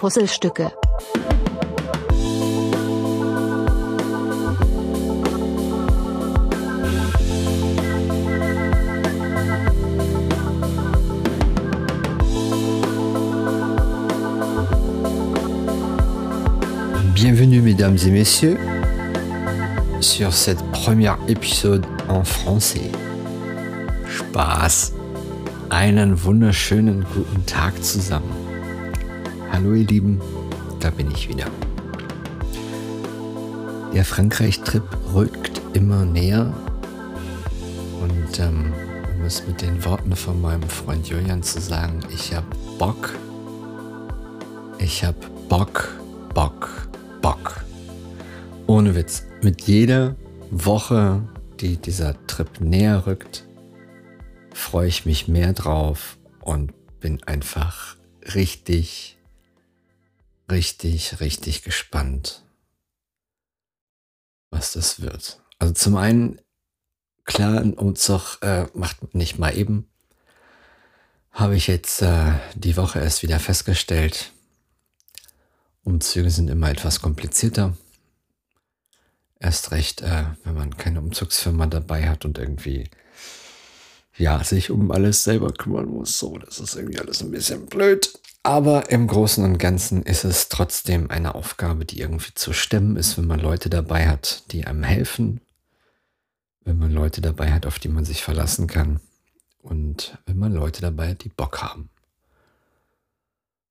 Puzzlestücke. Bienvenue mesdames et messieurs sur cette première épisode en français. Spaß. Einen wunderschönen guten Tag zusammen. Hallo ihr Lieben, da bin ich wieder. Der Frankreich-Trip rückt immer näher und ähm, um es mit den Worten von meinem Freund Julian zu sagen, ich hab Bock, ich hab Bock, Bock, Bock. Ohne Witz, mit jeder Woche, die dieser Trip näher rückt, freue ich mich mehr drauf und bin einfach richtig, richtig, richtig gespannt, was das wird. Also zum einen, klar, ein Umzug äh, macht nicht mal eben. Habe ich jetzt äh, die Woche erst wieder festgestellt. Umzüge sind immer etwas komplizierter. Erst recht, äh, wenn man keine Umzugsfirma dabei hat und irgendwie ja, sich um alles selber kümmern muss. So, das ist irgendwie alles ein bisschen blöd. Aber im Großen und Ganzen ist es trotzdem eine Aufgabe, die irgendwie zu stemmen ist, wenn man Leute dabei hat, die einem helfen. Wenn man Leute dabei hat, auf die man sich verlassen kann. Und wenn man Leute dabei hat, die Bock haben.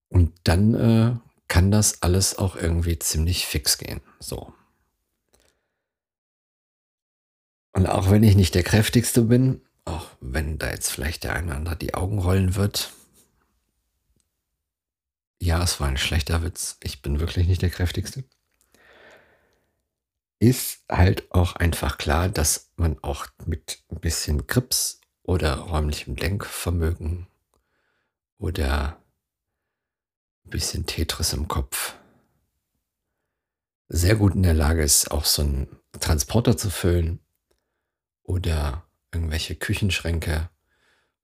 Und dann äh, kann das alles auch irgendwie ziemlich fix gehen. So. Und auch wenn ich nicht der kräftigste bin, auch wenn da jetzt vielleicht der eine oder andere die Augen rollen wird. Ja, es war ein schlechter Witz. Ich bin wirklich nicht der kräftigste. Ist halt auch einfach klar, dass man auch mit ein bisschen Grips oder räumlichem Denkvermögen oder ein bisschen Tetris im Kopf sehr gut in der Lage ist, auch so einen Transporter zu füllen oder irgendwelche Küchenschränke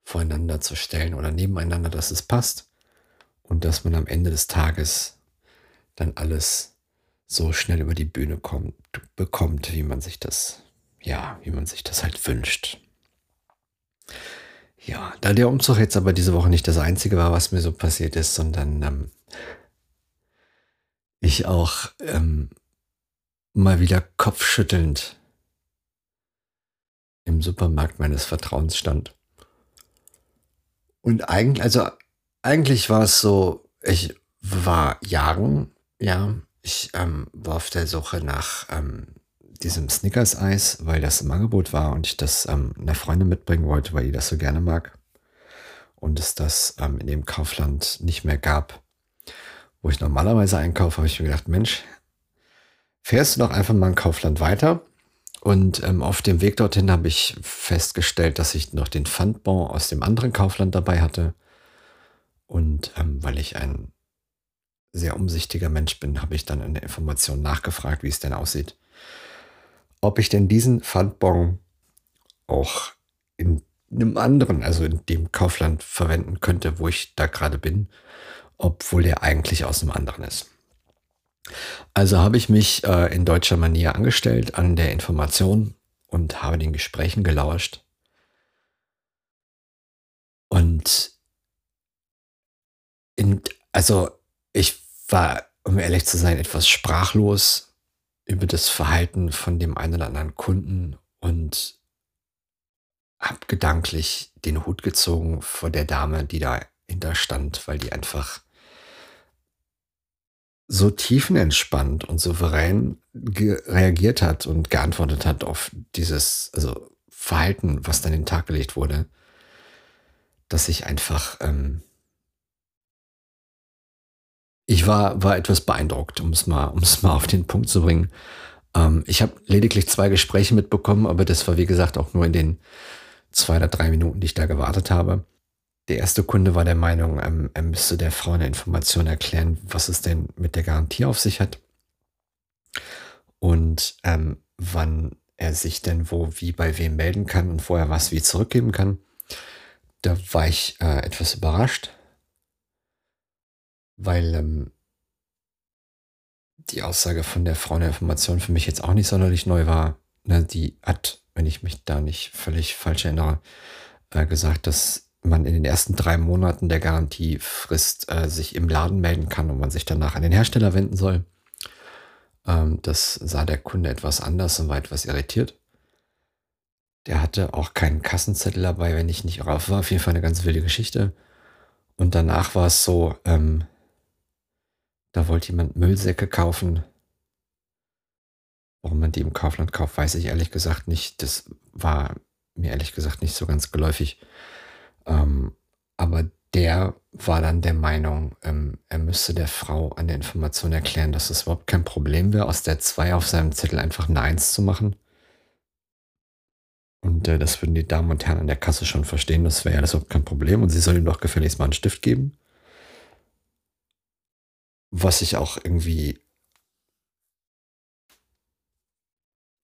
voreinander zu stellen oder nebeneinander, dass es passt und dass man am Ende des Tages dann alles so schnell über die Bühne kommt, bekommt, wie man sich das, ja, wie man sich das halt wünscht. Ja, da der Umzug jetzt aber diese Woche nicht das einzige war, was mir so passiert ist, sondern ähm, ich auch ähm, mal wieder kopfschüttelnd im Supermarkt meines Vertrauens stand. Und eigentlich, also eigentlich war es so, ich war jagen, ja, ich ähm, war auf der Suche nach ähm, diesem Snickers-Eis, weil das im Angebot war und ich das ähm, einer Freundin mitbringen wollte, weil die das so gerne mag. Und es das ähm, in dem Kaufland nicht mehr gab, wo ich normalerweise einkaufe, habe ich mir gedacht, Mensch, fährst du doch einfach mal ein Kaufland weiter und ähm, auf dem Weg dorthin habe ich festgestellt, dass ich noch den Pfandbon aus dem anderen Kaufland dabei hatte. Und ähm, weil ich ein sehr umsichtiger Mensch bin, habe ich dann in der Information nachgefragt, wie es denn aussieht. Ob ich denn diesen Pfandbon auch in einem anderen, also in dem Kaufland verwenden könnte, wo ich da gerade bin, obwohl der eigentlich aus einem anderen ist. Also habe ich mich äh, in deutscher Manier angestellt an der Information und habe den Gesprächen gelauscht. Und in, also ich war, um ehrlich zu sein, etwas sprachlos über das Verhalten von dem einen oder anderen Kunden und habe gedanklich den Hut gezogen vor der Dame, die dahinter stand, weil die einfach so tiefenentspannt und souverän reagiert hat und geantwortet hat auf dieses also Verhalten, was dann in den Tag gelegt wurde, dass ich einfach ähm, ich war war etwas beeindruckt, um es mal um es mal auf den Punkt zu bringen. Ähm, ich habe lediglich zwei Gespräche mitbekommen, aber das war wie gesagt auch nur in den zwei oder drei Minuten, die ich da gewartet habe. Der erste Kunde war der Meinung, ähm, er müsste der Frau eine Information erklären, was es denn mit der Garantie auf sich hat und ähm, wann er sich denn wo, wie, bei wem melden kann und wo er was wie zurückgeben kann. Da war ich äh, etwas überrascht, weil ähm, die Aussage von der Frau in der Information für mich jetzt auch nicht sonderlich neu war. Ne, die hat, wenn ich mich da nicht völlig falsch erinnere, äh, gesagt, dass man in den ersten drei Monaten der Garantiefrist äh, sich im Laden melden kann und man sich danach an den Hersteller wenden soll. Ähm, das sah der Kunde etwas anders und war etwas irritiert. Der hatte auch keinen Kassenzettel dabei, wenn ich nicht rauf war. Auf jeden Fall eine ganz wilde Geschichte. Und danach war es so, ähm, da wollte jemand Müllsäcke kaufen. Warum man die im Kaufland kauft, weiß ich ehrlich gesagt nicht. Das war mir ehrlich gesagt nicht so ganz geläufig. Ähm, aber der war dann der Meinung, ähm, er müsste der Frau an der Information erklären, dass es überhaupt kein Problem wäre, aus der 2 auf seinem Zettel einfach eine 1 zu machen. Und äh, das würden die Damen und Herren an der Kasse schon verstehen, das wäre ja das überhaupt kein Problem. Und sie soll ihm doch gefälligst mal einen Stift geben. Was ich auch irgendwie,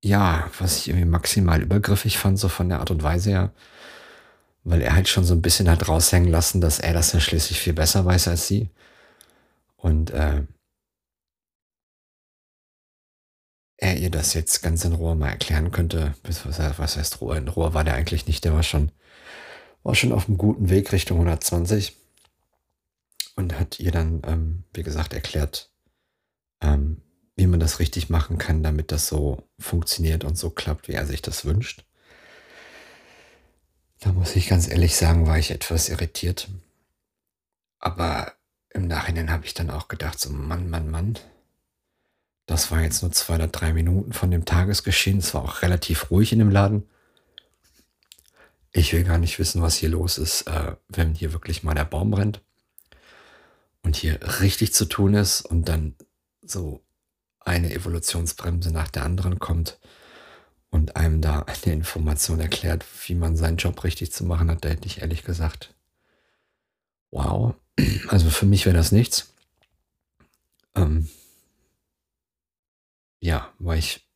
ja, was ich irgendwie maximal übergriffig fand, so von der Art und Weise her. Weil er halt schon so ein bisschen hat raushängen lassen, dass er das ja schließlich viel besser weiß als sie. Und äh, er ihr das jetzt ganz in Ruhe mal erklären könnte. Was heißt Ruhe? In Ruhe war der eigentlich nicht, der war schon, war schon auf einem guten Weg Richtung 120 und hat ihr dann, ähm, wie gesagt, erklärt, ähm, wie man das richtig machen kann, damit das so funktioniert und so klappt, wie er sich das wünscht. Da muss ich ganz ehrlich sagen, war ich etwas irritiert. Aber im Nachhinein habe ich dann auch gedacht, so Mann, Mann, Mann, das war jetzt nur zwei oder drei Minuten von dem Tagesgeschehen. Es war auch relativ ruhig in dem Laden. Ich will gar nicht wissen, was hier los ist, äh, wenn hier wirklich mal der Baum brennt und hier richtig zu tun ist und dann so eine Evolutionsbremse nach der anderen kommt und einem da eine Information erklärt, wie man seinen Job richtig zu machen hat, da hätte ich ehrlich gesagt, wow, also für mich wäre das nichts. Ähm, ja, war ich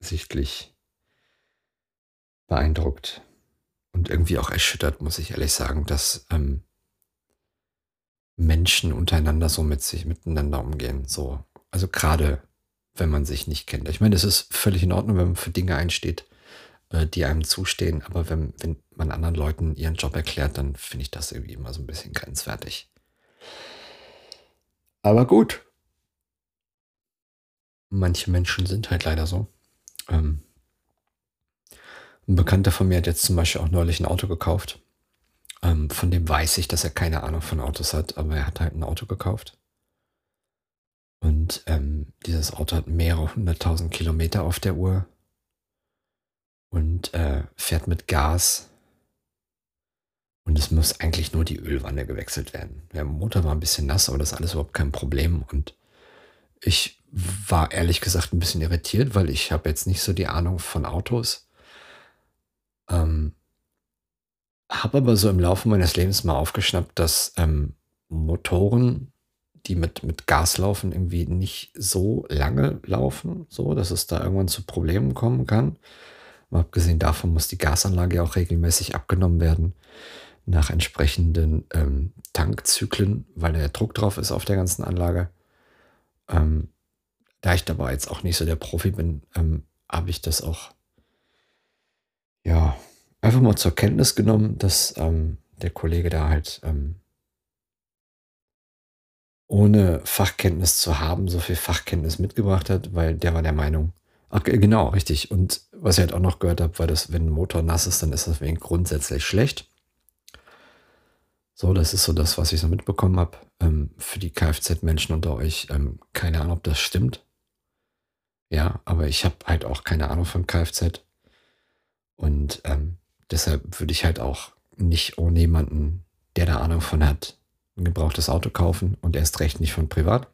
sichtlich beeindruckt und irgendwie auch erschüttert, muss ich ehrlich sagen, dass ähm, Menschen untereinander so mit sich miteinander umgehen. So, also gerade wenn man sich nicht kennt. Ich meine, es ist völlig in Ordnung, wenn man für Dinge einsteht, äh, die einem zustehen, aber wenn, wenn man anderen Leuten ihren Job erklärt, dann finde ich das irgendwie immer so ein bisschen grenzwertig. Aber gut, manche Menschen sind halt leider so. Ähm, ein Bekannter von mir hat jetzt zum Beispiel auch neulich ein Auto gekauft. Ähm, von dem weiß ich, dass er keine Ahnung von Autos hat, aber er hat halt ein Auto gekauft. Und ähm, dieses Auto hat mehrere hunderttausend Kilometer auf der Uhr und äh, fährt mit Gas. Und es muss eigentlich nur die Ölwanne gewechselt werden. Der Motor war ein bisschen nass, aber das ist alles überhaupt kein Problem. Und ich war ehrlich gesagt ein bisschen irritiert, weil ich habe jetzt nicht so die Ahnung von Autos. Ähm, habe aber so im Laufe meines Lebens mal aufgeschnappt, dass ähm, Motoren, die mit, mit Gas laufen, irgendwie nicht so lange laufen, so dass es da irgendwann zu Problemen kommen kann. Mal abgesehen davon muss die Gasanlage ja auch regelmäßig abgenommen werden nach entsprechenden ähm, Tankzyklen, weil der Druck drauf ist auf der ganzen Anlage. Ähm, da ich dabei jetzt auch nicht so der Profi bin, ähm, habe ich das auch ja einfach mal zur Kenntnis genommen, dass ähm, der Kollege da halt ähm, ohne Fachkenntnis zu haben, so viel Fachkenntnis mitgebracht hat, weil der war der Meinung, ach genau, richtig. Und was ich halt auch noch gehört habe, war, dass wenn ein Motor nass ist, dann ist das wegen grundsätzlich schlecht. So, das ist so das, was ich so mitbekommen habe. Ähm, für die Kfz-Menschen unter euch, ähm, keine Ahnung, ob das stimmt. Ja, aber ich habe halt auch keine Ahnung von Kfz. Und ähm, deshalb würde ich halt auch nicht ohne jemanden, der da Ahnung von hat, ein gebrauchtes Auto kaufen und erst recht nicht von privat.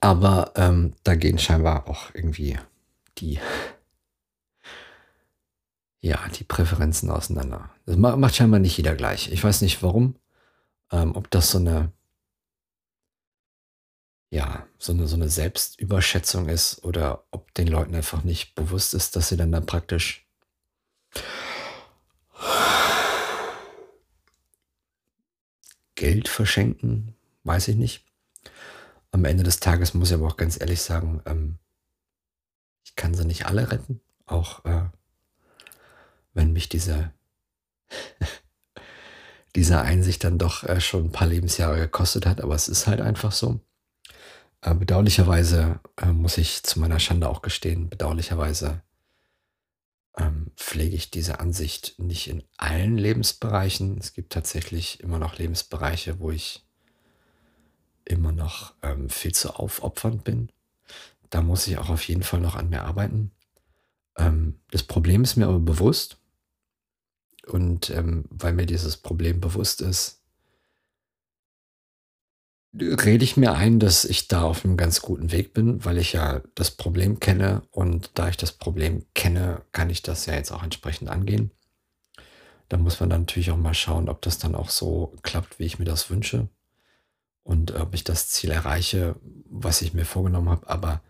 Aber ähm, da gehen scheinbar auch irgendwie die, ja, die Präferenzen auseinander. Das macht scheinbar nicht jeder gleich. Ich weiß nicht warum. Ähm, ob das so eine ja, so eine, so eine Selbstüberschätzung ist oder ob den Leuten einfach nicht bewusst ist, dass sie dann da praktisch Geld verschenken, weiß ich nicht. Am Ende des Tages muss ich aber auch ganz ehrlich sagen, ähm, ich kann sie nicht alle retten, auch äh, wenn mich diese, diese Einsicht dann doch äh, schon ein paar Lebensjahre gekostet hat, aber es ist halt einfach so. Äh, bedauerlicherweise äh, muss ich zu meiner Schande auch gestehen, bedauerlicherweise ähm, pflege ich diese Ansicht nicht in allen Lebensbereichen. Es gibt tatsächlich immer noch Lebensbereiche, wo ich immer noch ähm, viel zu aufopfernd bin. Da muss ich auch auf jeden Fall noch an mir arbeiten. Ähm, das Problem ist mir aber bewusst. Und ähm, weil mir dieses Problem bewusst ist, rede ich mir ein, dass ich da auf einem ganz guten Weg bin, weil ich ja das Problem kenne und da ich das Problem kenne, kann ich das ja jetzt auch entsprechend angehen. Da muss man dann natürlich auch mal schauen, ob das dann auch so klappt, wie ich mir das wünsche und ob ich das Ziel erreiche, was ich mir vorgenommen habe. Aber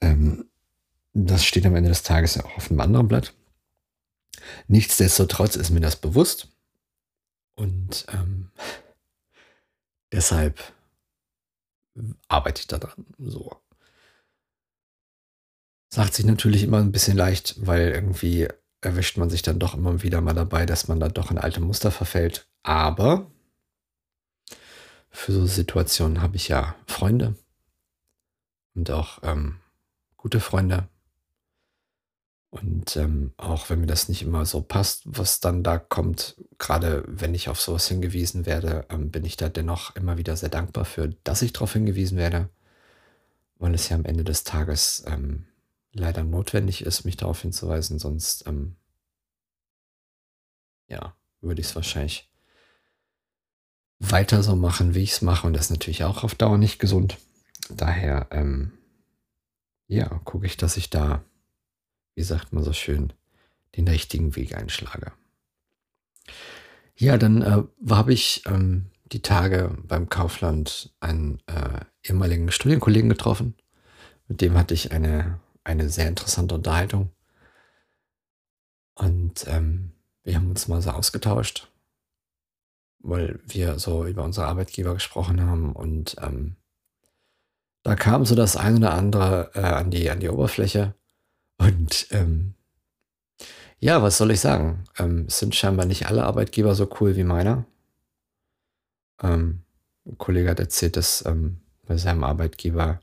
ähm, das steht am Ende des Tages ja auch auf einem anderen Blatt. Nichtsdestotrotz ist mir das bewusst und ähm, deshalb arbeite ich da dran. So. Sagt sich natürlich immer ein bisschen leicht, weil irgendwie erwischt man sich dann doch immer wieder mal dabei, dass man da doch in alte Muster verfällt. Aber für so Situationen habe ich ja Freunde und auch ähm, gute Freunde. Und ähm, auch wenn mir das nicht immer so passt, was dann da kommt, gerade wenn ich auf sowas hingewiesen werde, ähm, bin ich da dennoch immer wieder sehr dankbar für, dass ich darauf hingewiesen werde, weil es ja am Ende des Tages ähm, leider notwendig ist, mich darauf hinzuweisen, sonst ähm, ja, würde ich es wahrscheinlich weiter so machen, wie ich es mache. Und das ist natürlich auch auf Dauer nicht gesund. Daher, ähm, ja, gucke ich, dass ich da wie sagt man so schön, den richtigen Weg einschlage. Ja, dann äh, habe ich ähm, die Tage beim Kaufland einen äh, ehemaligen Studienkollegen getroffen. Mit dem hatte ich eine, eine sehr interessante Unterhaltung. Und ähm, wir haben uns mal so ausgetauscht, weil wir so über unsere Arbeitgeber gesprochen haben. Und ähm, da kam so das eine oder andere äh, an, die, an die Oberfläche. Und ähm, ja, was soll ich sagen? Ähm, es sind scheinbar nicht alle Arbeitgeber so cool wie meiner. Ähm, ein Kollege hat erzählt, dass ähm, bei seinem Arbeitgeber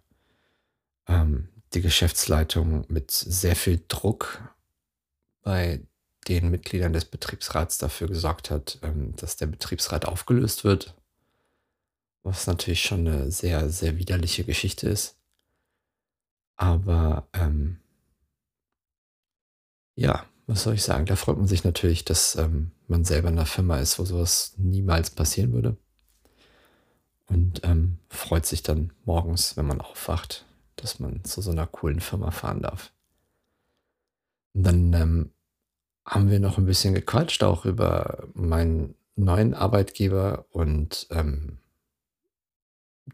ähm, die Geschäftsleitung mit sehr viel Druck bei den Mitgliedern des Betriebsrats dafür gesorgt hat, ähm, dass der Betriebsrat aufgelöst wird. Was natürlich schon eine sehr, sehr widerliche Geschichte ist. Aber ähm, ja, was soll ich sagen? Da freut man sich natürlich, dass ähm, man selber in einer Firma ist, wo sowas niemals passieren würde. Und ähm, freut sich dann morgens, wenn man aufwacht, dass man zu so einer coolen Firma fahren darf. Und dann ähm, haben wir noch ein bisschen gequatscht, auch über meinen neuen Arbeitgeber und ähm,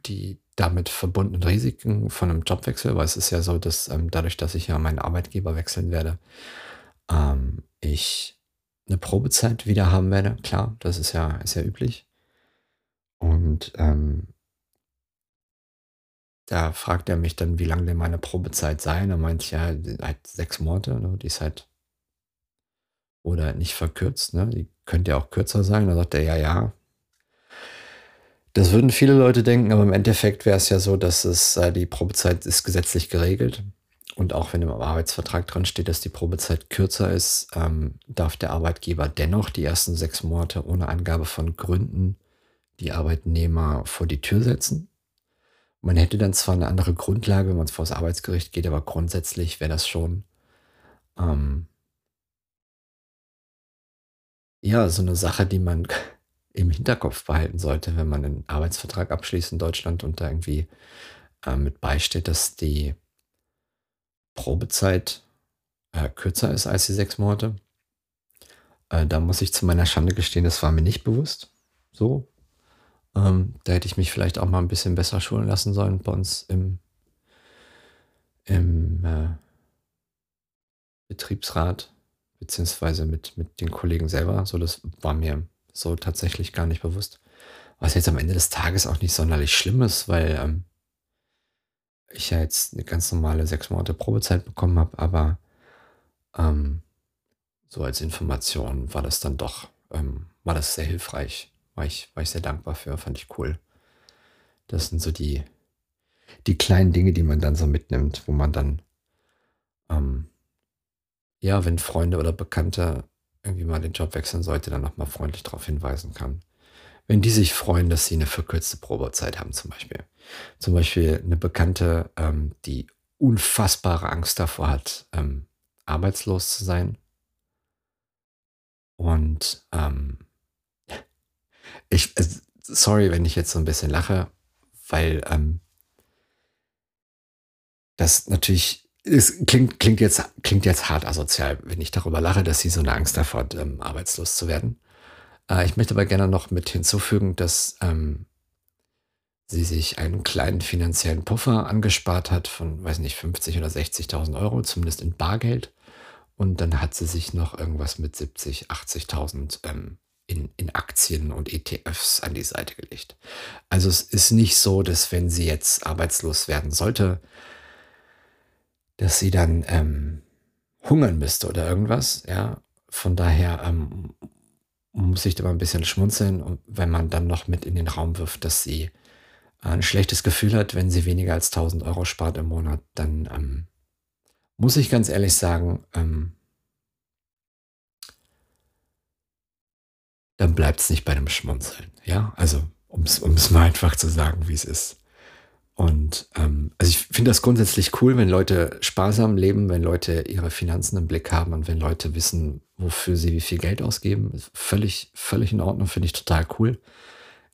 die damit verbundenen Risiken von einem Jobwechsel, weil es ist ja so, dass ähm, dadurch, dass ich ja meinen Arbeitgeber wechseln werde, ähm, ich eine Probezeit wieder haben werde. Klar, das ist ja, ist ja üblich. Und ähm, da fragt er mich dann, wie lange denn meine Probezeit sei. Da meinte ich ja halt sechs Monate, ne? die ist halt oder nicht verkürzt, ne? Die könnte ja auch kürzer sein. Da sagt er, ja, ja. Das würden viele Leute denken, aber im Endeffekt wäre es ja so, dass es äh, die Probezeit ist gesetzlich geregelt. Und auch wenn im Arbeitsvertrag dran steht, dass die Probezeit kürzer ist, ähm, darf der Arbeitgeber dennoch die ersten sechs Monate ohne Angabe von Gründen die Arbeitnehmer vor die Tür setzen. Man hätte dann zwar eine andere Grundlage, wenn man vor das Arbeitsgericht geht, aber grundsätzlich wäre das schon ähm, ja so eine Sache, die man im Hinterkopf behalten sollte, wenn man einen Arbeitsvertrag abschließt in Deutschland und da irgendwie äh, mit beisteht, dass die Probezeit äh, kürzer ist als die sechs Monate. Äh, da muss ich zu meiner Schande gestehen, das war mir nicht bewusst. So. Ähm, da hätte ich mich vielleicht auch mal ein bisschen besser schulen lassen sollen bei uns im, im äh, Betriebsrat, beziehungsweise mit, mit den Kollegen selber. So, das war mir so tatsächlich gar nicht bewusst. Was jetzt am Ende des Tages auch nicht sonderlich schlimm ist, weil ähm, ich ja jetzt eine ganz normale sechs Monate Probezeit bekommen habe, aber ähm, so als Information war das dann doch, ähm, war das sehr hilfreich. War ich, war ich sehr dankbar für, fand ich cool. Das sind so die, die kleinen Dinge, die man dann so mitnimmt, wo man dann, ähm, ja, wenn Freunde oder Bekannte irgendwie mal den Job wechseln sollte, dann nochmal freundlich darauf hinweisen kann. Wenn die sich freuen, dass sie eine verkürzte Probezeit haben, zum Beispiel. Zum Beispiel eine Bekannte, ähm, die unfassbare Angst davor hat, ähm, arbeitslos zu sein. Und ähm, ich, sorry, wenn ich jetzt so ein bisschen lache, weil ähm, das natürlich, es klingt, klingt, jetzt, klingt jetzt hart asozial, wenn ich darüber lache, dass sie so eine Angst davor hat, ähm, arbeitslos zu werden. Äh, ich möchte aber gerne noch mit hinzufügen, dass ähm, sie sich einen kleinen finanziellen Puffer angespart hat von, weiß nicht, 50 oder 60.000 Euro, zumindest in Bargeld. Und dann hat sie sich noch irgendwas mit 70, 80.000 ähm, in, in Aktien und ETFs an die Seite gelegt. Also es ist nicht so, dass wenn sie jetzt arbeitslos werden sollte, dass sie dann ähm, hungern müsste oder irgendwas. Ja, von daher ähm, muss ich da mal ein bisschen schmunzeln, wenn man dann noch mit in den Raum wirft, dass sie ein schlechtes Gefühl hat, wenn sie weniger als 1000 Euro spart im Monat, dann ähm, muss ich ganz ehrlich sagen, ähm, dann bleibt es nicht bei einem Schmunzeln. Ja, also um es mal einfach zu sagen, wie es ist. Und ähm, also ich finde das grundsätzlich cool, wenn Leute sparsam leben, wenn Leute ihre Finanzen im Blick haben und wenn Leute wissen, wofür sie wie viel Geld ausgeben. Völlig, völlig in Ordnung, finde ich total cool.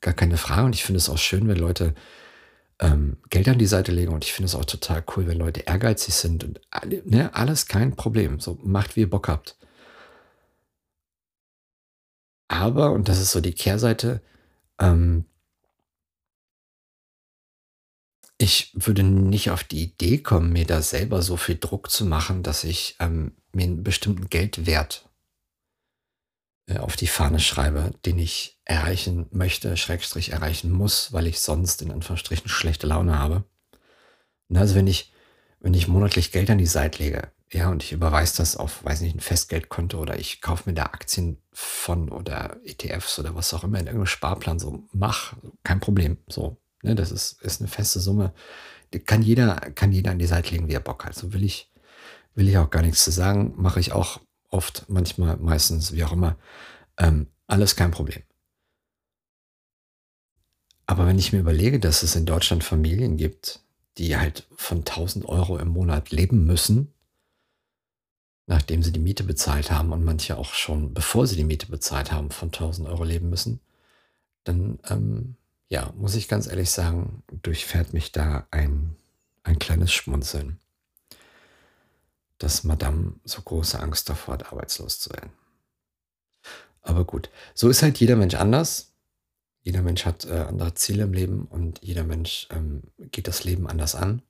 Gar keine Frage. Und ich finde es auch schön, wenn Leute ähm, Geld an die Seite legen. Und ich finde es auch total cool, wenn Leute ehrgeizig sind. Und ne, alles kein Problem. So macht, wie ihr Bock habt. Aber, und das ist so die Kehrseite, ähm, ich würde nicht auf die Idee kommen, mir da selber so viel Druck zu machen, dass ich ähm, mir einen bestimmten Geldwert äh, auf die Fahne schreibe, den ich erreichen möchte, Schrägstrich erreichen muss, weil ich sonst in Anführungsstrichen schlechte Laune habe. Und also wenn ich, wenn ich monatlich Geld an die Seite lege, ja, und ich überweise das auf, weiß nicht, ein Festgeldkonto oder ich kaufe mir da Aktien von oder ETFs oder was auch immer in irgendeinem Sparplan, so mach, kein Problem. So, ne, das ist, ist eine feste Summe. Die kann jeder, kann jeder an die Seite legen, wie er Bock hat. So will ich, will ich auch gar nichts zu sagen. Mache ich auch oft, manchmal, meistens, wie auch immer. Ähm, alles kein Problem. Aber wenn ich mir überlege, dass es in Deutschland Familien gibt, die halt von 1000 Euro im Monat leben müssen, nachdem sie die Miete bezahlt haben und manche auch schon, bevor sie die Miete bezahlt haben, von 1000 Euro leben müssen, dann, ähm, ja, muss ich ganz ehrlich sagen, durchfährt mich da ein, ein kleines Schmunzeln, dass Madame so große Angst davor hat, arbeitslos zu werden. Aber gut, so ist halt jeder Mensch anders. Jeder Mensch hat äh, andere Ziele im Leben und jeder Mensch ähm, geht das Leben anders an.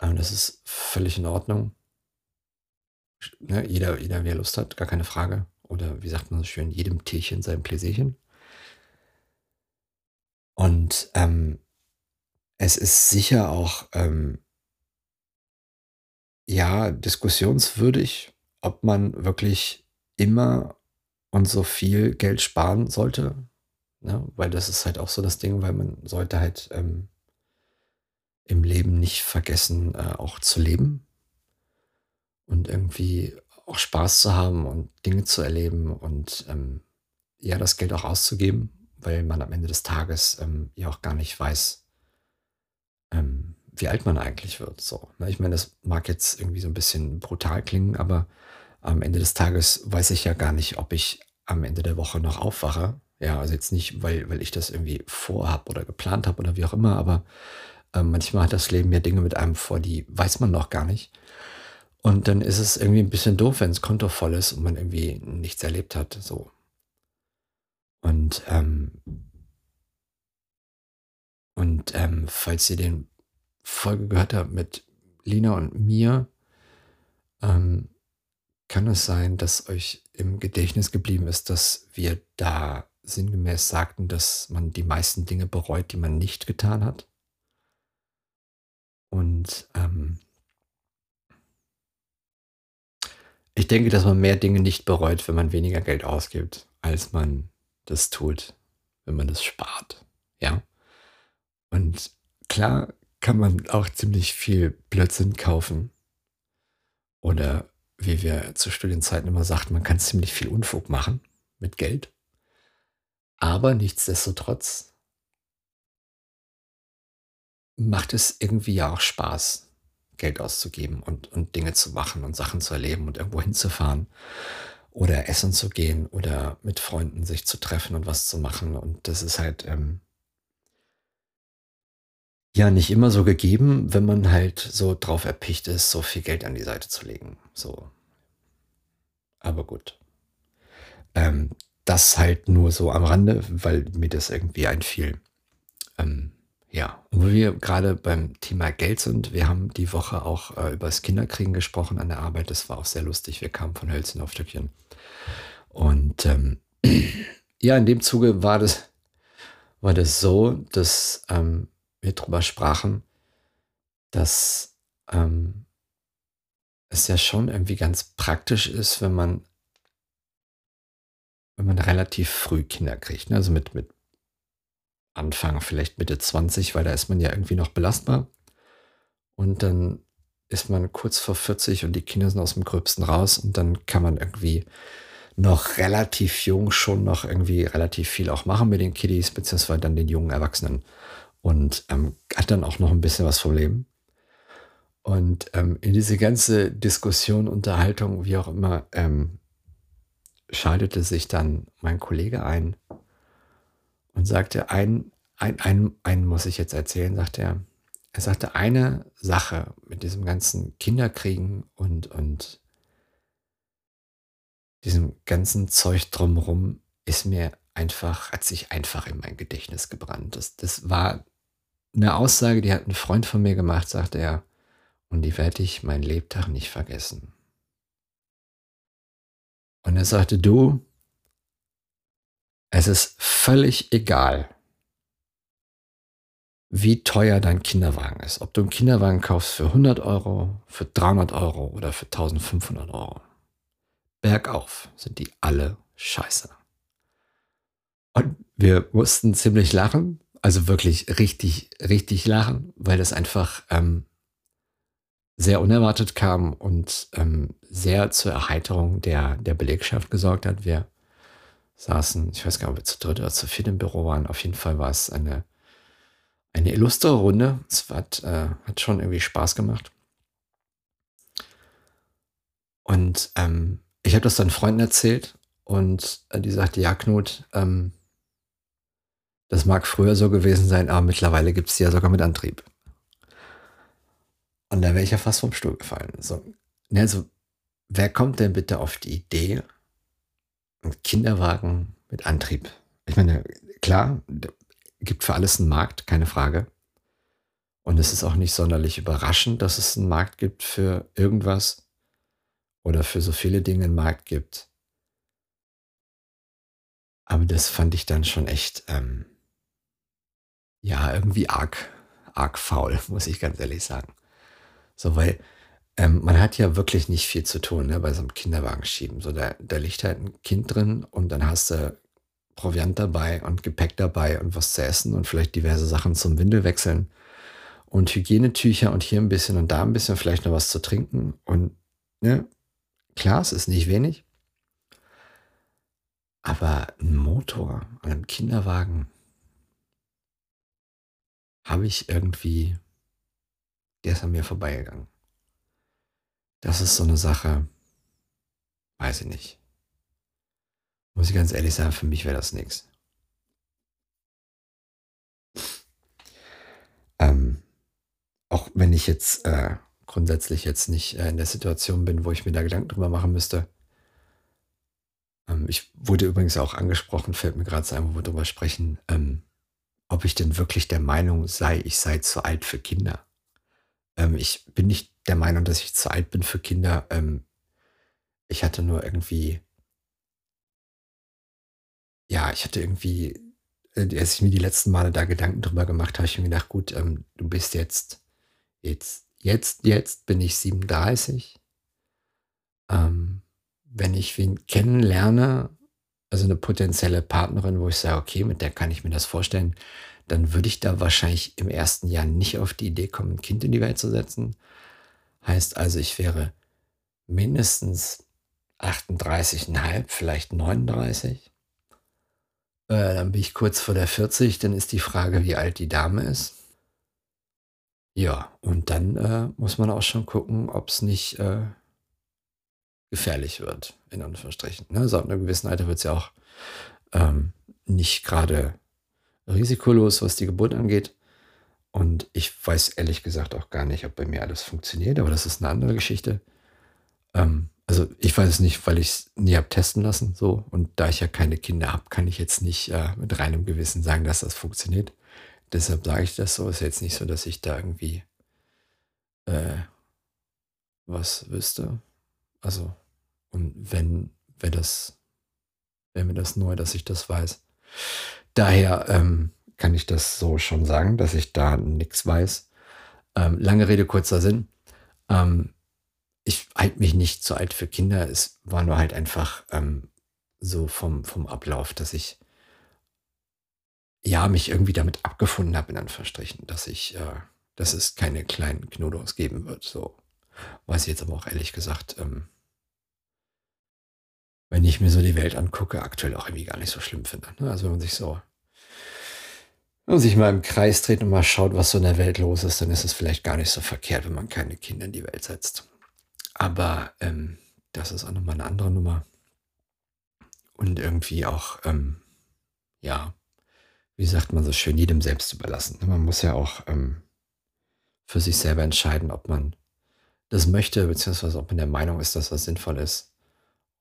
Ähm, das ist völlig in Ordnung ne, jeder, jeder, wer Lust hat, gar keine Frage. Oder wie sagt man so schön, jedem Tierchen sein Pläsierchen. Und ähm, es ist sicher auch ähm, ja diskussionswürdig, ob man wirklich immer und so viel Geld sparen sollte. Ne? Weil das ist halt auch so das Ding, weil man sollte halt ähm, im Leben nicht vergessen, äh, auch zu leben und irgendwie auch Spaß zu haben und Dinge zu erleben und ähm, ja, das Geld auch auszugeben, weil man am Ende des Tages ähm, ja auch gar nicht weiß, ähm, wie alt man eigentlich wird. So, ne? Ich meine, das mag jetzt irgendwie so ein bisschen brutal klingen, aber am Ende des Tages weiß ich ja gar nicht, ob ich am Ende der Woche noch aufwache. Ja, also jetzt nicht, weil, weil ich das irgendwie vorhab oder geplant habe oder wie auch immer, aber äh, manchmal hat das Leben ja Dinge mit einem vor, die weiß man noch gar nicht. Und dann ist es irgendwie ein bisschen doof, wenn das Konto voll ist und man irgendwie nichts erlebt hat. So. Und, ähm, und ähm, falls ihr den Folge gehört habt mit Lina und mir, ähm, kann es sein, dass euch im Gedächtnis geblieben ist, dass wir da sinngemäß sagten, dass man die meisten Dinge bereut, die man nicht getan hat. Und ähm, ich denke, dass man mehr Dinge nicht bereut, wenn man weniger Geld ausgibt, als man das tut, wenn man das spart. Ja. Und klar kann man auch ziemlich viel Blödsinn kaufen. Oder wie wir zu Studienzeiten immer sagten, man kann ziemlich viel Unfug machen mit Geld. Aber nichtsdestotrotz macht es irgendwie ja auch Spaß, Geld auszugeben und, und Dinge zu machen und Sachen zu erleben und irgendwo hinzufahren oder essen zu gehen oder mit Freunden sich zu treffen und was zu machen. Und das ist halt ähm, ja nicht immer so gegeben, wenn man halt so drauf erpicht ist, so viel Geld an die Seite zu legen. So. Aber gut. Ähm, das halt nur so am Rande, weil mir das irgendwie einfiel. Ähm, ja, und wo wir gerade beim Thema Geld sind, wir haben die Woche auch äh, über das Kinderkriegen gesprochen an der Arbeit. Das war auch sehr lustig. Wir kamen von Hölzchen auf Stückchen. Und ähm, ja, in dem Zuge war das, war das so, dass ähm, wir darüber sprachen, dass ähm, es ja schon irgendwie ganz praktisch ist, wenn man, wenn man relativ früh Kinder kriegt. Ne? Also mit, mit Anfang, vielleicht Mitte 20, weil da ist man ja irgendwie noch belastbar. Und dann ist man kurz vor 40 und die Kinder sind aus dem Gröbsten raus und dann kann man irgendwie noch relativ jung schon noch irgendwie relativ viel auch machen mit den Kiddies, beziehungsweise dann den jungen Erwachsenen und ähm, hat dann auch noch ein bisschen was vom Leben. Und ähm, in diese ganze Diskussion, Unterhaltung, wie auch immer, ähm, schaltete sich dann mein Kollege ein und sagte, ein, ein, ein, einen muss ich jetzt erzählen, sagte er. Er sagte, eine Sache mit diesem ganzen Kinderkriegen und, und diesem ganzen Zeug drumherum ist mir einfach, hat sich einfach in mein Gedächtnis gebrannt. Das, das war eine Aussage, die hat ein Freund von mir gemacht, sagte er, und die werde ich mein Lebtag nicht vergessen. Und er sagte, du, es ist völlig egal, wie teuer dein Kinderwagen ist. Ob du einen Kinderwagen kaufst für 100 Euro, für 300 Euro oder für 1500 Euro. Bergauf sind die alle scheiße. Und wir mussten ziemlich lachen, also wirklich richtig, richtig lachen, weil das einfach ähm, sehr unerwartet kam und ähm, sehr zur Erheiterung der, der Belegschaft gesorgt hat. Wir saßen, ich weiß gar nicht, ob wir zu dritt oder zu viert im Büro waren. Auf jeden Fall war es eine, eine illustre Runde. Es hat, äh, hat schon irgendwie Spaß gemacht. Und ähm, ich habe das dann Freunden erzählt und äh, die sagte, ja, Knut, ähm, das mag früher so gewesen sein, aber mittlerweile gibt es die ja sogar mit Antrieb. Und da wäre ich ja fast vom Stuhl gefallen. So, ne, also, wer kommt denn bitte auf die Idee, ein Kinderwagen mit Antrieb. Ich meine, klar, gibt für alles einen Markt, keine Frage. Und es ist auch nicht sonderlich überraschend, dass es einen Markt gibt für irgendwas oder für so viele Dinge einen Markt gibt. Aber das fand ich dann schon echt, ähm, ja, irgendwie arg, arg faul, muss ich ganz ehrlich sagen. So, weil ähm, man hat ja wirklich nicht viel zu tun ne, bei so einem Kinderwagen schieben. So, da, da liegt halt ein Kind drin und dann hast du Proviant dabei und Gepäck dabei und was zu essen und vielleicht diverse Sachen zum Windelwechseln und Hygienetücher und hier ein bisschen und da ein bisschen, vielleicht noch was zu trinken. Und ne, klar, es ist nicht wenig. Aber ein Motor an einem Kinderwagen habe ich irgendwie, der ist an mir vorbeigegangen. Das ist so eine Sache, weiß ich nicht. Muss ich ganz ehrlich sagen, für mich wäre das nichts. Ähm, auch wenn ich jetzt äh, grundsätzlich jetzt nicht äh, in der Situation bin, wo ich mir da Gedanken drüber machen müsste. Ähm, ich wurde übrigens auch angesprochen, fällt mir gerade ein, wo wir drüber sprechen, ähm, ob ich denn wirklich der Meinung sei, ich sei zu alt für Kinder. Ähm, ich bin nicht der Meinung, dass ich zu alt bin für Kinder. Ähm, ich hatte nur irgendwie, ja, ich hatte irgendwie, äh, als ich mir die letzten Male da Gedanken drüber gemacht habe, ich mir gedacht, gut, ähm, du bist jetzt jetzt, jetzt, jetzt bin ich 37. Ähm, wenn ich wen kennenlerne, also eine potenzielle Partnerin, wo ich sage, okay, mit der kann ich mir das vorstellen, dann würde ich da wahrscheinlich im ersten Jahr nicht auf die Idee kommen, ein Kind in die Welt zu setzen. Heißt also, ich wäre mindestens 38,5, vielleicht 39. Äh, dann bin ich kurz vor der 40, dann ist die Frage, wie alt die Dame ist. Ja, und dann äh, muss man auch schon gucken, ob es nicht äh, gefährlich wird, in Anführungsstrichen. Ne? So ab einem gewissen Alter wird es ja auch ähm, nicht gerade risikolos, was die Geburt angeht. Und ich weiß ehrlich gesagt auch gar nicht, ob bei mir alles funktioniert, aber das ist eine andere Geschichte. Ähm, also ich weiß es nicht, weil ich es nie habe testen lassen. So. Und da ich ja keine Kinder habe, kann ich jetzt nicht äh, mit reinem Gewissen sagen, dass das funktioniert. Deshalb sage ich das so. Ist jetzt nicht so, dass ich da irgendwie äh, was wüsste. Also, und wenn, wäre das, wäre mir das neu, dass ich das weiß. Daher ähm, kann ich das so schon sagen, dass ich da nichts weiß. Ähm, lange Rede, kurzer Sinn. Ähm, ich halte mich nicht zu alt für Kinder. Es war nur halt einfach ähm, so vom, vom Ablauf, dass ich ja mich irgendwie damit abgefunden habe, in Anführungsstrichen, dass ich, äh, dass es keine kleinen Knuddos geben wird. So weiß ich jetzt aber auch ehrlich gesagt, ähm, wenn ich mir so die Welt angucke, aktuell auch irgendwie gar nicht so schlimm finde. Ne? Also wenn man sich so wenn man sich mal im Kreis dreht und mal schaut, was so in der Welt los ist, dann ist es vielleicht gar nicht so verkehrt, wenn man keine Kinder in die Welt setzt. Aber ähm, das ist auch nochmal eine andere Nummer. Und irgendwie auch, ähm, ja, wie sagt man so schön, jedem selbst überlassen. Man muss ja auch ähm, für sich selber entscheiden, ob man das möchte, beziehungsweise ob man der Meinung ist, dass das sinnvoll ist.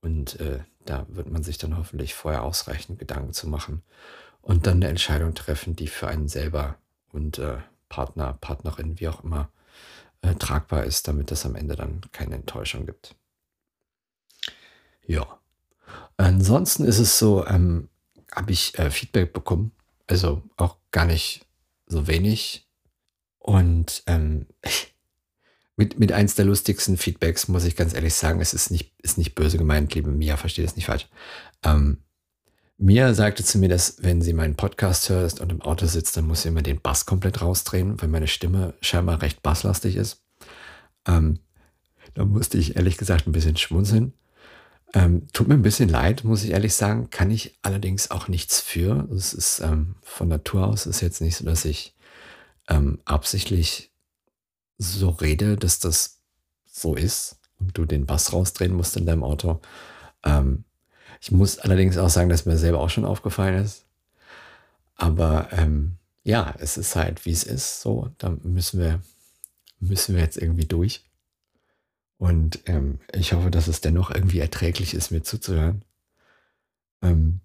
Und äh, da wird man sich dann hoffentlich vorher ausreichend Gedanken zu machen und dann eine Entscheidung treffen, die für einen selber und äh, Partner, Partnerin, wie auch immer, äh, tragbar ist, damit es am Ende dann keine Enttäuschung gibt. Ja. Ansonsten ist es so, ähm, habe ich äh, Feedback bekommen, also auch gar nicht so wenig. Und ähm, mit, mit eins der lustigsten Feedbacks muss ich ganz ehrlich sagen, es ist nicht, ist nicht böse gemeint, liebe Mia, verstehe das nicht falsch. Ähm, Mia sagte zu mir, dass wenn sie meinen Podcast hört und im Auto sitzt, dann muss sie immer den Bass komplett rausdrehen, weil meine Stimme scheinbar recht basslastig ist. Ähm, da musste ich ehrlich gesagt ein bisschen schmunzeln. Ähm, tut mir ein bisschen leid, muss ich ehrlich sagen. Kann ich allerdings auch nichts für. Es ist ähm, von Natur aus ist jetzt nicht so, dass ich ähm, absichtlich so rede, dass das so ist und du den Bass rausdrehen musst in deinem Auto. Ähm, ich muss allerdings auch sagen, dass mir selber auch schon aufgefallen ist. Aber ähm, ja, es ist halt, wie es ist. So, da müssen wir, müssen wir jetzt irgendwie durch. Und ähm, ich hoffe, dass es dennoch irgendwie erträglich ist, mir zuzuhören. Ähm,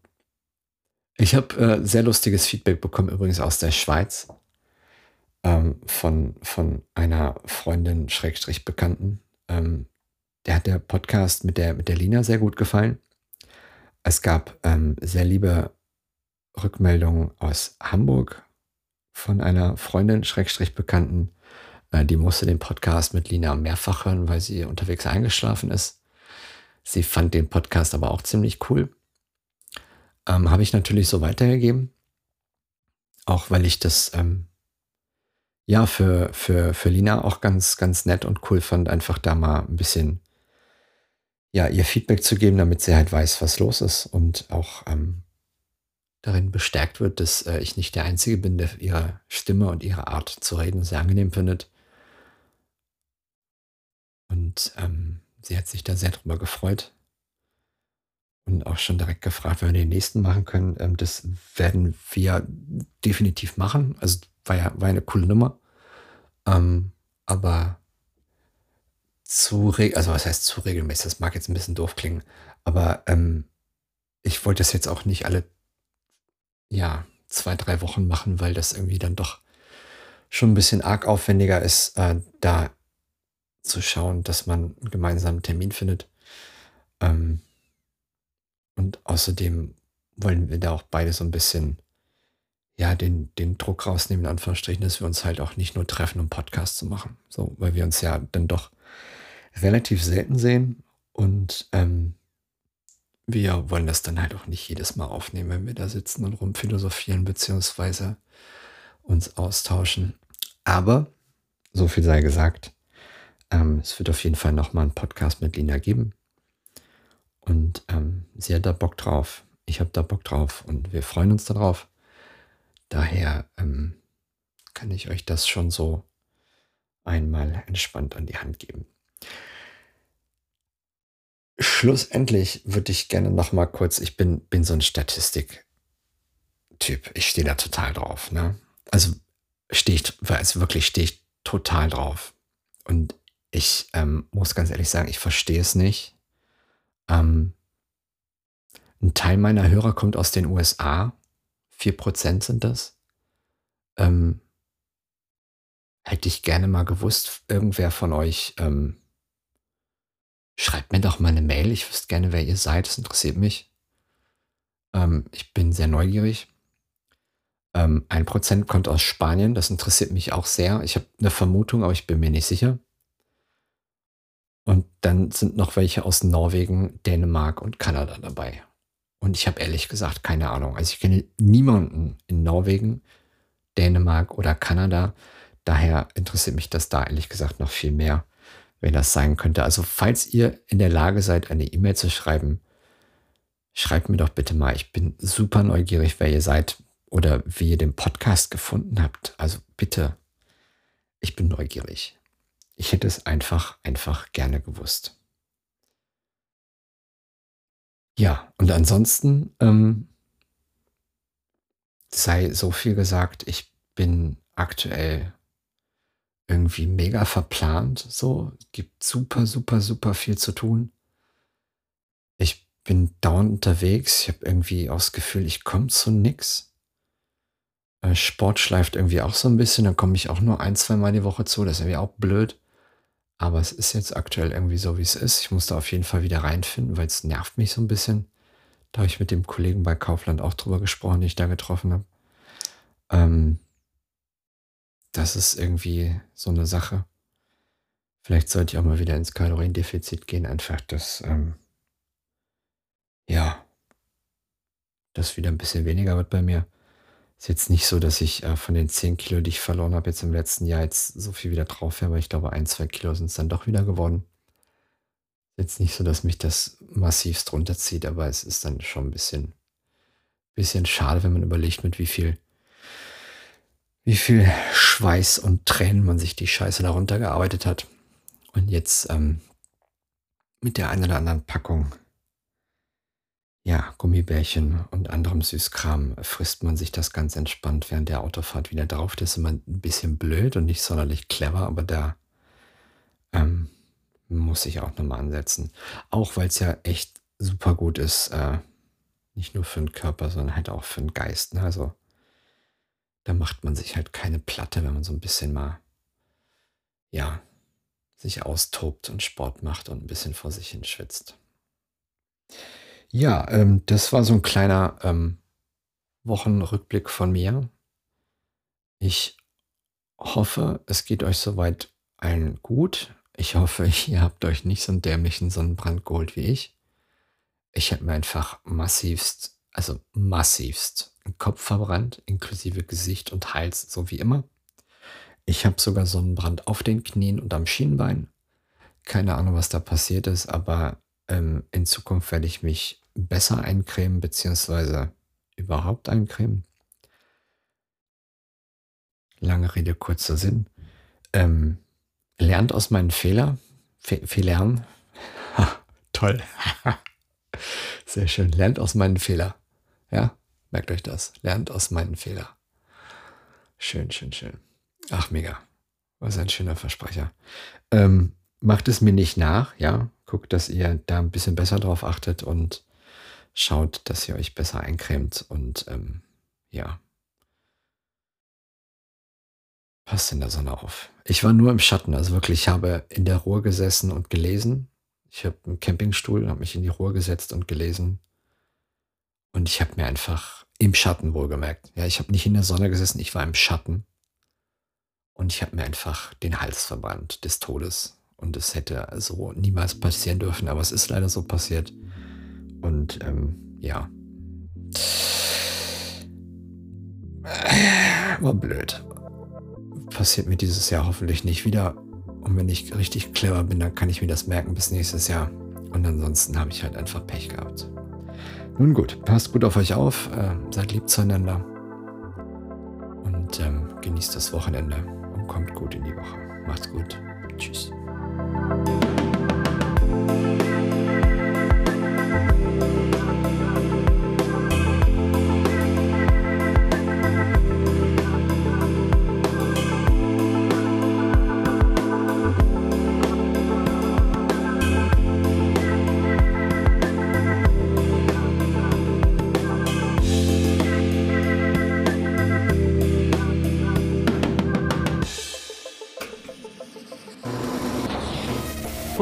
ich habe äh, sehr lustiges Feedback bekommen, übrigens aus der Schweiz, ähm, von, von einer Freundin, Schrägstrich Bekannten. Ähm, der hat der Podcast mit der, mit der Lina sehr gut gefallen. Es gab ähm, sehr liebe Rückmeldungen aus Hamburg von einer Freundin, Schrägstrich Bekannten. Äh, die musste den Podcast mit Lina mehrfach hören, weil sie unterwegs eingeschlafen ist. Sie fand den Podcast aber auch ziemlich cool. Ähm, Habe ich natürlich so weitergegeben. Auch weil ich das ähm, ja für, für, für Lina auch ganz, ganz nett und cool fand, einfach da mal ein bisschen ja, ihr Feedback zu geben, damit sie halt weiß, was los ist und auch ähm, darin bestärkt wird, dass äh, ich nicht der Einzige bin, der ihre Stimme und ihre Art zu reden sehr angenehm findet. Und ähm, sie hat sich da sehr drüber gefreut und auch schon direkt gefragt, wenn wir den nächsten machen können. Ähm, das werden wir definitiv machen. Also war ja war eine coole Nummer. Ähm, aber zu, also was heißt zu regelmäßig, das mag jetzt ein bisschen doof klingen, aber ähm, ich wollte das jetzt auch nicht alle, ja, zwei, drei Wochen machen, weil das irgendwie dann doch schon ein bisschen arg aufwendiger ist, äh, da zu schauen, dass man einen gemeinsamen Termin findet. Ähm, und außerdem wollen wir da auch beide so ein bisschen, ja, den, den Druck rausnehmen, in Anführungsstrichen, dass wir uns halt auch nicht nur treffen, um Podcast zu machen. So, weil wir uns ja dann doch relativ selten sehen und ähm, wir wollen das dann halt auch nicht jedes Mal aufnehmen, wenn wir da sitzen und rumphilosophieren beziehungsweise uns austauschen. Aber so viel sei gesagt, ähm, es wird auf jeden Fall nochmal einen Podcast mit Lina geben. Und ähm, sie hat da Bock drauf. Ich habe da Bock drauf und wir freuen uns darauf. Daher ähm, kann ich euch das schon so einmal entspannt an die Hand geben. Schlussendlich würde ich gerne noch mal kurz, ich bin, bin so ein Statistik-Typ. Ich stehe da total drauf. Ne? Also stehe ich, also wirklich stehe ich total drauf. Und ich ähm, muss ganz ehrlich sagen, ich verstehe es nicht. Ähm, ein Teil meiner Hörer kommt aus den USA. 4% sind das. Ähm, hätte ich gerne mal gewusst, irgendwer von euch ähm, schreibt mir doch mal eine Mail. Ich wüsste gerne, wer ihr seid. Das interessiert mich. Ähm, ich bin sehr neugierig. Ähm, ein Prozent kommt aus Spanien. Das interessiert mich auch sehr. Ich habe eine Vermutung, aber ich bin mir nicht sicher. Und dann sind noch welche aus Norwegen, Dänemark und Kanada dabei. Und ich habe ehrlich gesagt keine Ahnung. Also ich kenne niemanden in Norwegen, Dänemark oder Kanada. Daher interessiert mich das da ehrlich gesagt noch viel mehr, wer das sein könnte. Also falls ihr in der Lage seid, eine E-Mail zu schreiben, schreibt mir doch bitte mal. Ich bin super neugierig, wer ihr seid oder wie ihr den Podcast gefunden habt. Also bitte, ich bin neugierig. Ich hätte es einfach, einfach gerne gewusst. Ja, und ansonsten ähm, sei so viel gesagt, ich bin aktuell irgendwie mega verplant. So, gibt super, super, super viel zu tun. Ich bin dauernd unterwegs. Ich habe irgendwie auch das Gefühl, ich komme zu nix. Äh, Sport schleift irgendwie auch so ein bisschen. Da komme ich auch nur ein, zwei Mal die Woche zu. Das ist irgendwie auch blöd. Aber es ist jetzt aktuell irgendwie so, wie es ist. Ich muss da auf jeden Fall wieder reinfinden, weil es nervt mich so ein bisschen. Da habe ich mit dem Kollegen bei Kaufland auch drüber gesprochen, den ich da getroffen habe. Ähm, das ist irgendwie so eine Sache. Vielleicht sollte ich auch mal wieder ins Kaloriendefizit gehen, einfach das, ähm, ja, das wieder ein bisschen weniger wird bei mir. Ist jetzt nicht so, dass ich äh, von den 10 Kilo, die ich verloren habe, jetzt im letzten Jahr jetzt so viel wieder drauf wäre, aber ich glaube, ein, zwei Kilo sind es dann doch wieder geworden. Ist jetzt nicht so, dass mich das massivst runterzieht, aber es ist dann schon ein bisschen, bisschen schade, wenn man überlegt, mit wie viel, wie viel Schweiß und Tränen man sich die Scheiße darunter gearbeitet hat. Und jetzt ähm, mit der einen oder anderen Packung ja, Gummibärchen und anderem Süßkram frisst man sich das ganz entspannt während der Autofahrt wieder drauf. Das ist immer ein bisschen blöd und nicht sonderlich clever, aber da ähm, muss ich auch nochmal ansetzen. Auch weil es ja echt super gut ist, äh, nicht nur für den Körper, sondern halt auch für den Geist. Ne? Also da macht man sich halt keine Platte, wenn man so ein bisschen mal, ja, sich austobt und Sport macht und ein bisschen vor sich hin schwitzt. Ja, ähm, das war so ein kleiner ähm, Wochenrückblick von mir. Ich hoffe, es geht euch soweit allen gut. Ich hoffe, ihr habt euch nicht so einen dämlichen Sonnenbrand geholt wie ich. Ich habe mir einfach massivst, also massivst, Kopf verbrannt, inklusive Gesicht und Hals, so wie immer. Ich habe sogar Sonnenbrand auf den Knien und am Schienbein. Keine Ahnung, was da passiert ist, aber ähm, in Zukunft werde ich mich besser eincremen, beziehungsweise überhaupt eincremen. Lange Rede, kurzer Sinn. Ähm, lernt aus meinen Fehlern. Fe Fehlern. Toll. Sehr schön. Lernt aus meinen Fehlern. Ja, merkt euch das. Lernt aus meinen Fehlern. Schön, schön, schön. Ach, mega. Was ein schöner Versprecher. Ähm, macht es mir nicht nach, ja. Guckt, dass ihr da ein bisschen besser drauf achtet und schaut, dass ihr euch besser eincremt und ähm, ja. Passt in der Sonne auf. Ich war nur im Schatten, also wirklich, ich habe in der Ruhe gesessen und gelesen. Ich habe einen Campingstuhl, habe mich in die Ruhe gesetzt und gelesen. Und ich habe mir einfach im Schatten wohlgemerkt. Ja, ich habe nicht in der Sonne gesessen, ich war im Schatten. Und ich habe mir einfach den Hals verbrannt des Todes. Und es hätte so niemals passieren dürfen, aber es ist leider so passiert. Und ähm, ja. War blöd. Passiert mir dieses Jahr hoffentlich nicht wieder. Und wenn ich richtig clever bin, dann kann ich mir das merken bis nächstes Jahr. Und ansonsten habe ich halt einfach Pech gehabt. Nun gut, passt gut auf euch auf, äh, seid lieb zueinander und ähm, genießt das Wochenende und kommt gut in die Woche. Macht's gut. Tschüss.